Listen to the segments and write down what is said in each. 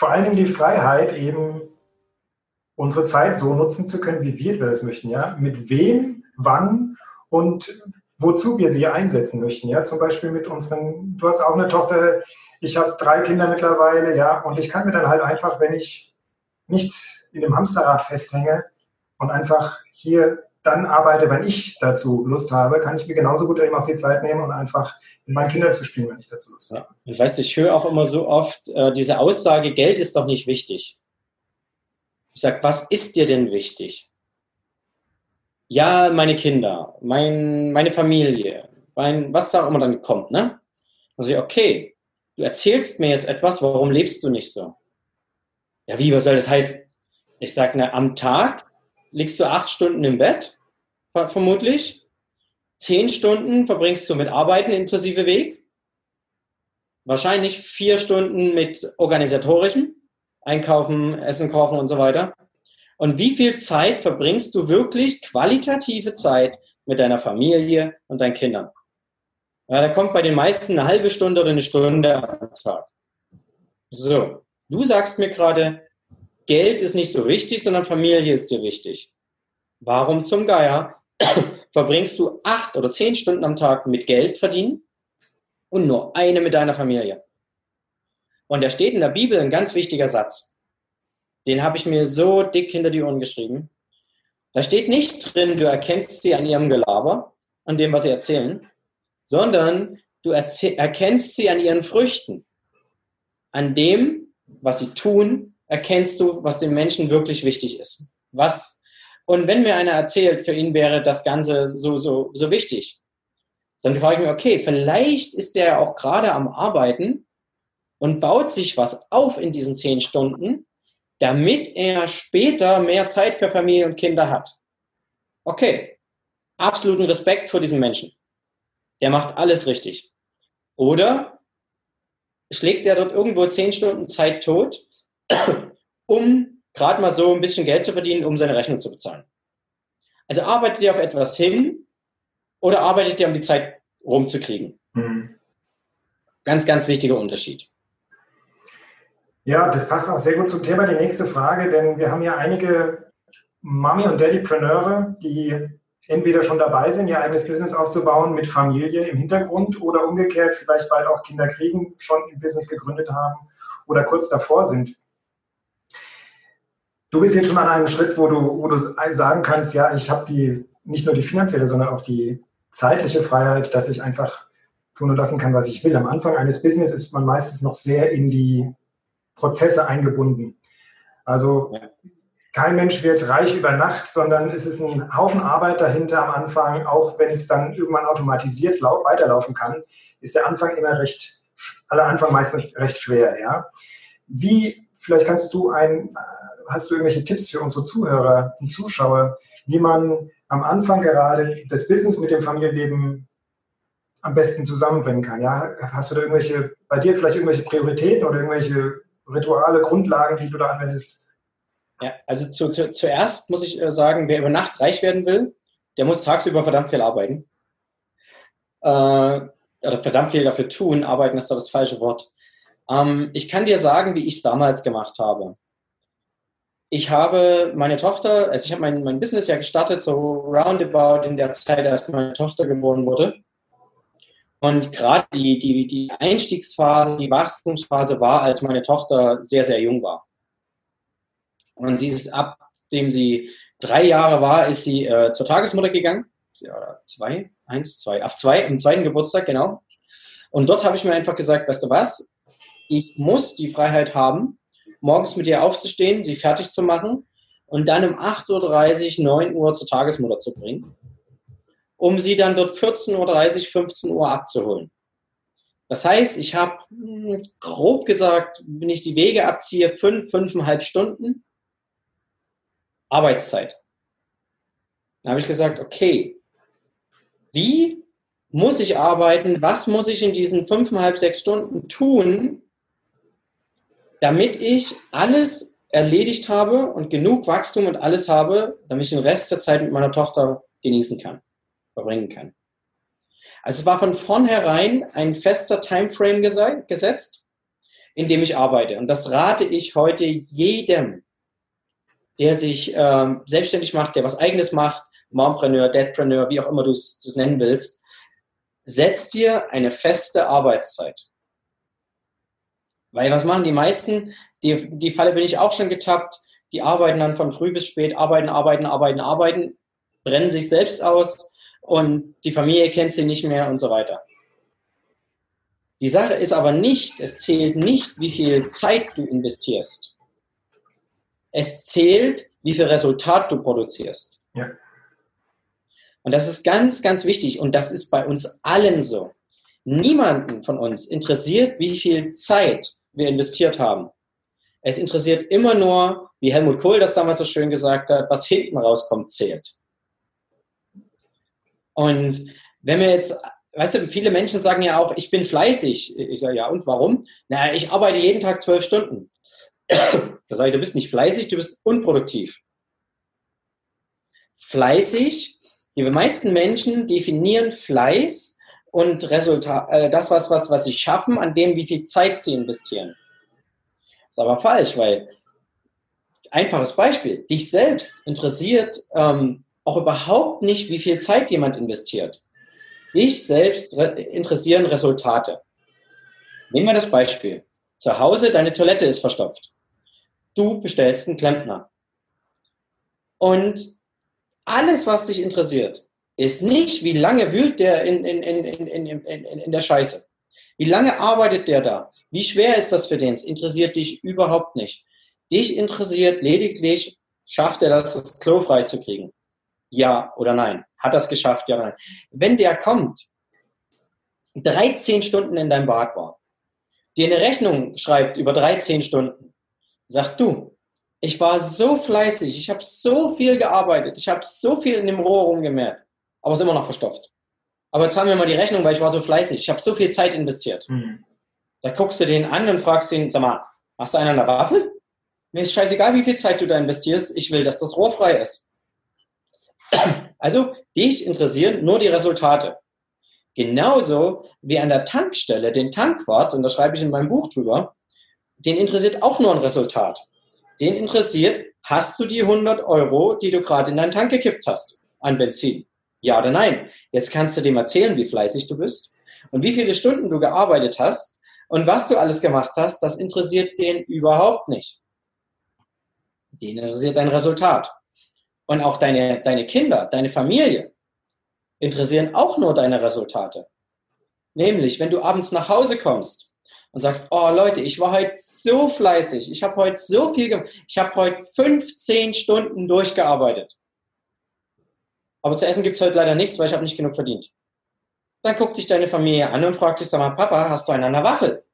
Vor Dingen die Freiheit, eben unsere Zeit so nutzen zu können, wie wir das möchten. Ja? Mit wem, wann und wozu wir sie einsetzen möchten. Ja, zum Beispiel mit unseren, du hast auch eine Tochter, ich habe drei Kinder mittlerweile, ja, und ich kann mir dann halt einfach, wenn ich nicht in dem Hamsterrad festhänge und einfach hier dann arbeite, wenn ich dazu Lust habe, kann ich mir genauso gut eben auch die Zeit nehmen und einfach mit meinen Kindern zu spielen, wenn ich dazu Lust habe. Ja. Ich weiß, ich höre auch immer so oft äh, diese Aussage, Geld ist doch nicht wichtig. Ich sage, was ist dir denn wichtig? ja, meine Kinder, mein, meine Familie, mein, was da immer dann kommt, ne? Also, okay, du erzählst mir jetzt etwas, warum lebst du nicht so? Ja, wie, was soll das heißen? Ich sage, am Tag liegst du acht Stunden im Bett, vermutlich. Zehn Stunden verbringst du mit Arbeiten inklusive Weg. Wahrscheinlich vier Stunden mit organisatorischem, Einkaufen, Essen kochen und so weiter. Und wie viel Zeit verbringst du wirklich qualitative Zeit mit deiner Familie und deinen Kindern? Ja, da kommt bei den meisten eine halbe Stunde oder eine Stunde am Tag. So, du sagst mir gerade, Geld ist nicht so wichtig, sondern Familie ist dir wichtig. Warum zum Geier verbringst du acht oder zehn Stunden am Tag mit Geld verdienen und nur eine mit deiner Familie? Und da steht in der Bibel ein ganz wichtiger Satz. Den habe ich mir so dick hinter die Ohren geschrieben. Da steht nicht drin, du erkennst sie an ihrem Gelaber, an dem, was sie erzählen, sondern du erkennst sie an ihren Früchten. An dem, was sie tun, erkennst du, was den Menschen wirklich wichtig ist. Was, und wenn mir einer erzählt, für ihn wäre das Ganze so, so, so wichtig, dann frage ich mich, okay, vielleicht ist der auch gerade am Arbeiten und baut sich was auf in diesen zehn Stunden, damit er später mehr Zeit für Familie und Kinder hat. Okay, absoluten Respekt vor diesem Menschen. Der macht alles richtig. Oder schlägt er dort irgendwo zehn Stunden Zeit tot, um gerade mal so ein bisschen Geld zu verdienen, um seine Rechnung zu bezahlen. Also arbeitet er auf etwas hin oder arbeitet er, um die Zeit rumzukriegen? Mhm. Ganz, ganz wichtiger Unterschied. Ja, das passt auch sehr gut zum Thema. Die nächste Frage, denn wir haben ja einige Mami- und Daddypreneure, die entweder schon dabei sind, ihr eigenes Business aufzubauen mit Familie im Hintergrund oder umgekehrt vielleicht bald auch Kinder kriegen, schon ein Business gegründet haben oder kurz davor sind. Du bist jetzt schon an einem Schritt, wo du, wo du sagen kannst, ja, ich habe die nicht nur die finanzielle, sondern auch die zeitliche Freiheit, dass ich einfach tun und lassen kann, was ich will. Am Anfang eines Business ist man meistens noch sehr in die Prozesse eingebunden. Also kein Mensch wird reich über Nacht, sondern es ist ein Haufen Arbeit dahinter am Anfang. Auch wenn es dann irgendwann automatisiert weiterlaufen kann, ist der Anfang immer recht, aller Anfang meistens recht schwer. Ja? Wie, vielleicht kannst du ein, hast du irgendwelche Tipps für unsere Zuhörer und Zuschauer, wie man am Anfang gerade das Business mit dem Familienleben am besten zusammenbringen kann? Ja? Hast du da irgendwelche, bei dir vielleicht irgendwelche Prioritäten oder irgendwelche Rituale, Grundlagen, die du da anwendest? Ja, also zu, zu, zuerst muss ich äh, sagen, wer über Nacht reich werden will, der muss tagsüber verdammt viel arbeiten. Äh, oder verdammt viel dafür tun. Arbeiten ist da das falsche Wort. Ähm, ich kann dir sagen, wie ich es damals gemacht habe. Ich habe meine Tochter, also ich habe mein, mein Business ja gestartet, so roundabout in der Zeit, als meine Tochter geboren wurde. Und gerade die, die, die Einstiegsphase, die Wachstumsphase war, als meine Tochter sehr, sehr jung war. Und sie ist, ab dem sie drei Jahre war, ist sie äh, zur Tagesmutter gegangen. Zwei, eins, zwei, auf zwei, am zweiten Geburtstag, genau. Und dort habe ich mir einfach gesagt, weißt du was, ich muss die Freiheit haben, morgens mit ihr aufzustehen, sie fertig zu machen und dann um 8.30 Uhr, 9 Uhr zur Tagesmutter zu bringen um sie dann dort 14.30 Uhr, 15 Uhr abzuholen. Das heißt, ich habe hm, grob gesagt, wenn ich die Wege abziehe, fünf, fünfeinhalb Stunden Arbeitszeit. Dann habe ich gesagt, okay, wie muss ich arbeiten? Was muss ich in diesen fünfeinhalb, sechs Stunden tun, damit ich alles erledigt habe und genug Wachstum und alles habe, damit ich den Rest der Zeit mit meiner Tochter genießen kann, verbringen kann. Also es war von vornherein ein fester Timeframe gesetzt, in dem ich arbeite. Und das rate ich heute jedem, der sich äh, selbstständig macht, der was eigenes macht, Mompreneur, Dadpreneur, wie auch immer du es nennen willst, setz dir eine feste Arbeitszeit. Weil was machen die meisten? Die, die Falle bin ich auch schon getappt. Die arbeiten dann von früh bis spät, arbeiten, arbeiten, arbeiten, arbeiten, brennen sich selbst aus und die Familie kennt sie nicht mehr und so weiter. Die Sache ist aber nicht, es zählt nicht, wie viel Zeit du investierst. Es zählt, wie viel Resultat du produzierst. Ja. Und das ist ganz, ganz wichtig. Und das ist bei uns allen so. Niemanden von uns interessiert, wie viel Zeit wir investiert haben. Es interessiert immer nur, wie Helmut Kohl das damals so schön gesagt hat, was hinten rauskommt, zählt. Und wenn wir jetzt, weißt du, viele Menschen sagen ja auch, ich bin fleißig. Ich sage, ja, und warum? Na, ich arbeite jeden Tag zwölf Stunden. Da sage ich, du bist nicht fleißig, du bist unproduktiv. Fleißig, die meisten Menschen definieren Fleiß und Resultat, äh, das, was, was, was sie schaffen, an dem, wie viel Zeit sie investieren. Ist aber falsch, weil, einfaches Beispiel, dich selbst interessiert ähm, auch überhaupt nicht, wie viel Zeit jemand investiert. Dich selbst interessieren Resultate. Nehmen wir das Beispiel. Zu Hause, deine Toilette ist verstopft. Du bestellst einen Klempner. Und alles, was dich interessiert, ist nicht, wie lange wühlt der in, in, in, in, in, in der Scheiße. Wie lange arbeitet der da? Wie schwer ist das für den? Es interessiert dich überhaupt nicht. Dich interessiert lediglich, schafft er das, das Klo frei zu kriegen? Ja oder nein? Hat das geschafft? Ja oder nein? Wenn der kommt, 13 Stunden in deinem Bad war, dir eine Rechnung schreibt über 13 Stunden, sagt du, ich war so fleißig, ich habe so viel gearbeitet, ich habe so viel in dem Rohr rumgemerkt, aber es ist immer noch verstopft. Aber zahlen wir mal die Rechnung, weil ich war so fleißig, ich habe so viel Zeit investiert. Mhm. Da guckst du den an und fragst ihn, sag mal, hast du einen an der Waffe? Mir ist scheißegal, wie viel Zeit du da investierst, ich will, dass das Rohr frei ist. Also, dich interessieren nur die Resultate. Genauso wie an der Tankstelle den Tankwart, und da schreibe ich in meinem Buch drüber, den interessiert auch nur ein Resultat. Den interessiert, hast du die 100 Euro, die du gerade in deinen Tank gekippt hast, an Benzin? Ja oder nein? Jetzt kannst du dem erzählen, wie fleißig du bist und wie viele Stunden du gearbeitet hast und was du alles gemacht hast, das interessiert den überhaupt nicht. Den interessiert dein Resultat. Und auch deine, deine Kinder, deine Familie interessieren auch nur deine Resultate. Nämlich, wenn du abends nach Hause kommst und sagst, oh Leute, ich war heute so fleißig, ich habe heute so viel gemacht, ich habe heute 15 Stunden durchgearbeitet. Aber zu essen gibt es heute leider nichts, weil ich habe nicht genug verdient. Dann guckt dich deine Familie an und fragt dich, sag mal, Papa, hast du einen an der Waffel?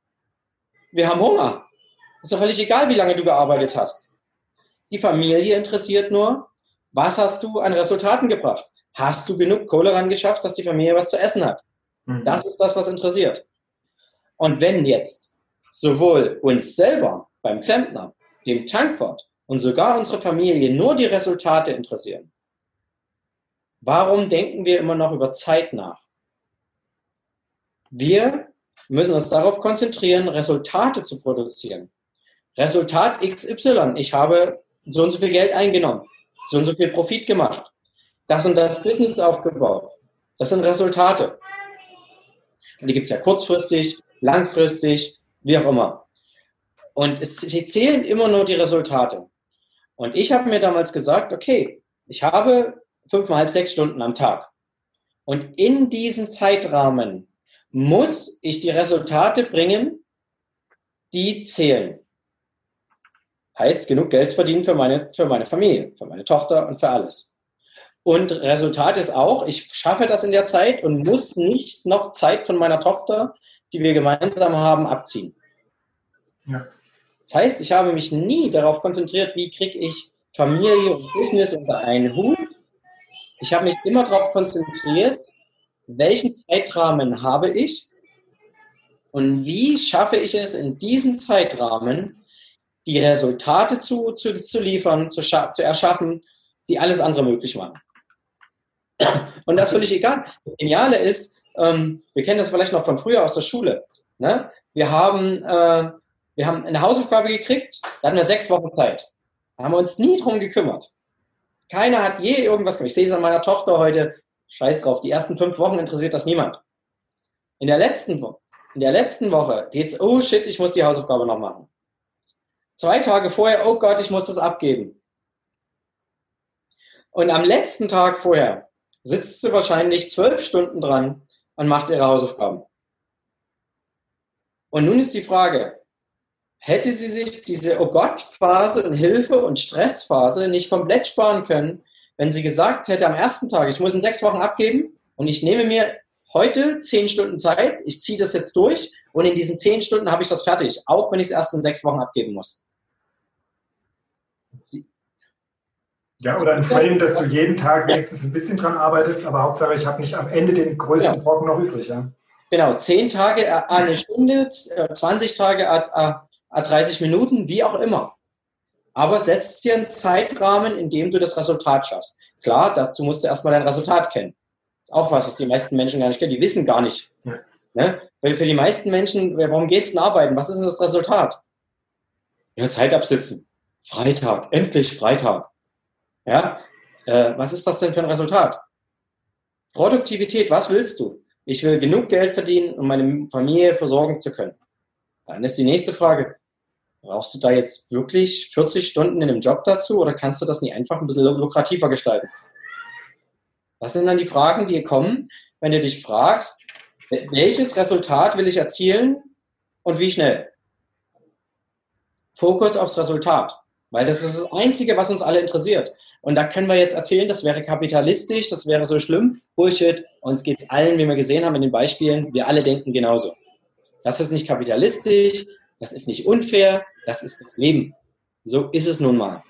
Wir haben Hunger. Ist doch völlig egal, wie lange du gearbeitet hast. Die Familie interessiert nur, was hast du an Resultaten gebracht? Hast du genug Kohle ran geschafft, dass die Familie was zu essen hat? Mhm. Das ist das, was interessiert. Und wenn jetzt sowohl uns selber beim Klempner, dem Tankwart und sogar unsere Familie nur die Resultate interessieren, warum denken wir immer noch über Zeit nach? Wir müssen uns darauf konzentrieren, Resultate zu produzieren. Resultat XY. Ich habe so und so viel Geld eingenommen so und so viel Profit gemacht, das und das Business aufgebaut. Das sind Resultate. Und die gibt es ja kurzfristig, langfristig, wie auch immer. Und es zählen immer nur die Resultate. Und ich habe mir damals gesagt, okay, ich habe fünfeinhalb, sechs Stunden am Tag. Und in diesem Zeitrahmen muss ich die Resultate bringen, die zählen. Heißt, genug Geld verdienen für meine, für meine Familie, für meine Tochter und für alles. Und Resultat ist auch, ich schaffe das in der Zeit und muss nicht noch Zeit von meiner Tochter, die wir gemeinsam haben, abziehen. Ja. Das heißt, ich habe mich nie darauf konzentriert, wie kriege ich Familie und Business unter einen Hut. Ich habe mich immer darauf konzentriert, welchen Zeitrahmen habe ich und wie schaffe ich es in diesem Zeitrahmen, die Resultate zu, zu, zu liefern, zu, zu erschaffen, die alles andere möglich machen. Und das völlig egal. Das Geniale ist, ähm, wir kennen das vielleicht noch von früher aus der Schule. Ne? Wir, haben, äh, wir haben eine Hausaufgabe gekriegt, da hatten wir sechs Wochen Zeit. Da haben wir uns nie drum gekümmert. Keiner hat je irgendwas gemacht. Ich sehe es an meiner Tochter heute, scheiß drauf, die ersten fünf Wochen interessiert das niemand. In der letzten, in der letzten Woche geht's, oh shit, ich muss die Hausaufgabe noch machen. Zwei Tage vorher, oh Gott, ich muss das abgeben. Und am letzten Tag vorher sitzt sie wahrscheinlich zwölf Stunden dran und macht ihre Hausaufgaben. Und nun ist die Frage, hätte sie sich diese Oh Gott-Phase und Hilfe- und Stressphase nicht komplett sparen können, wenn sie gesagt hätte am ersten Tag, ich muss in sechs Wochen abgeben und ich nehme mir heute zehn Stunden Zeit, ich ziehe das jetzt durch und in diesen zehn Stunden habe ich das fertig, auch wenn ich es erst in sechs Wochen abgeben muss. Ja, oder ein Frame, dass du jeden Tag wenigstens ein bisschen dran arbeitest, aber Hauptsache, ich habe nicht am Ende den größten ja. Brocken noch übrig. Ja? Genau, zehn Tage, eine Stunde, 20 Tage, 30 Minuten, wie auch immer. Aber setzt dir einen Zeitrahmen, in dem du das Resultat schaffst. Klar, dazu musst du erstmal dein Resultat kennen. Das ist auch was, was die meisten Menschen gar nicht kennen. Die wissen gar nicht. Ja. Ne? Weil für die meisten Menschen, warum gehst du denn arbeiten? Was ist denn das Resultat? Ja, Zeit absitzen. Freitag, endlich Freitag. Ja, äh, was ist das denn für ein Resultat? Produktivität, was willst du? Ich will genug Geld verdienen, um meine Familie versorgen zu können. Dann ist die nächste Frage, brauchst du da jetzt wirklich 40 Stunden in einem Job dazu oder kannst du das nicht einfach ein bisschen lukrativer gestalten? Das sind dann die Fragen, die kommen, wenn du dich fragst, welches Resultat will ich erzielen und wie schnell? Fokus aufs Resultat, weil das ist das Einzige, was uns alle interessiert. Und da können wir jetzt erzählen, das wäre kapitalistisch, das wäre so schlimm. Bullshit. Uns geht es allen, wie wir gesehen haben in den Beispielen, wir alle denken genauso. Das ist nicht kapitalistisch, das ist nicht unfair, das ist das Leben. So ist es nun mal.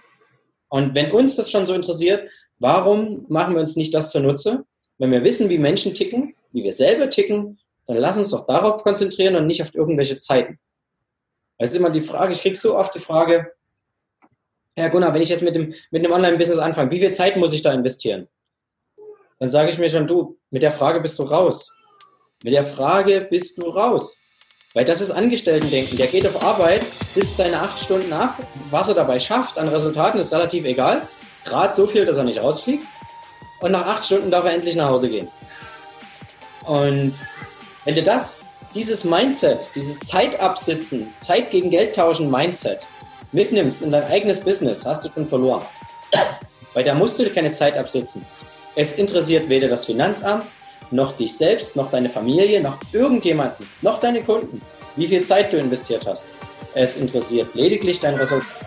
Und wenn uns das schon so interessiert, warum machen wir uns nicht das zunutze? Wenn wir wissen, wie Menschen ticken, wie wir selber ticken, dann lass uns doch darauf konzentrieren und nicht auf irgendwelche Zeiten. Das ist immer die Frage, ich kriege so oft die Frage, Herr Gunnar, wenn ich jetzt mit dem, mit einem Online-Business anfange, wie viel Zeit muss ich da investieren? Dann sage ich mir schon, du, mit der Frage bist du raus. Mit der Frage bist du raus. Weil das ist Angestellten-Denken. Der geht auf Arbeit, sitzt seine acht Stunden ab. Was er dabei schafft an Resultaten ist relativ egal. Gerade so viel, dass er nicht rausfliegt. Und nach acht Stunden darf er endlich nach Hause gehen. Und wenn du das, dieses Mindset, dieses Zeitabsitzen, Zeit gegen Geld tauschen Mindset mitnimmst in dein eigenes Business, hast du schon verloren. Weil da musst du keine Zeit absitzen. Es interessiert weder das Finanzamt, noch dich selbst, noch deine Familie, noch irgendjemanden, noch deine Kunden, wie viel Zeit du investiert hast. Es interessiert lediglich dein Resultat.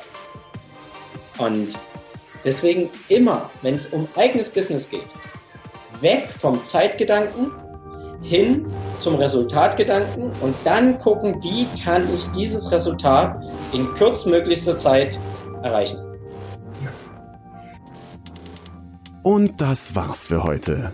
Und deswegen immer, wenn es um eigenes Business geht, weg vom Zeitgedanken hin zum Resultatgedanken und dann gucken, wie kann ich dieses Resultat in kürzmöglichster Zeit erreichen. Und das war's für heute.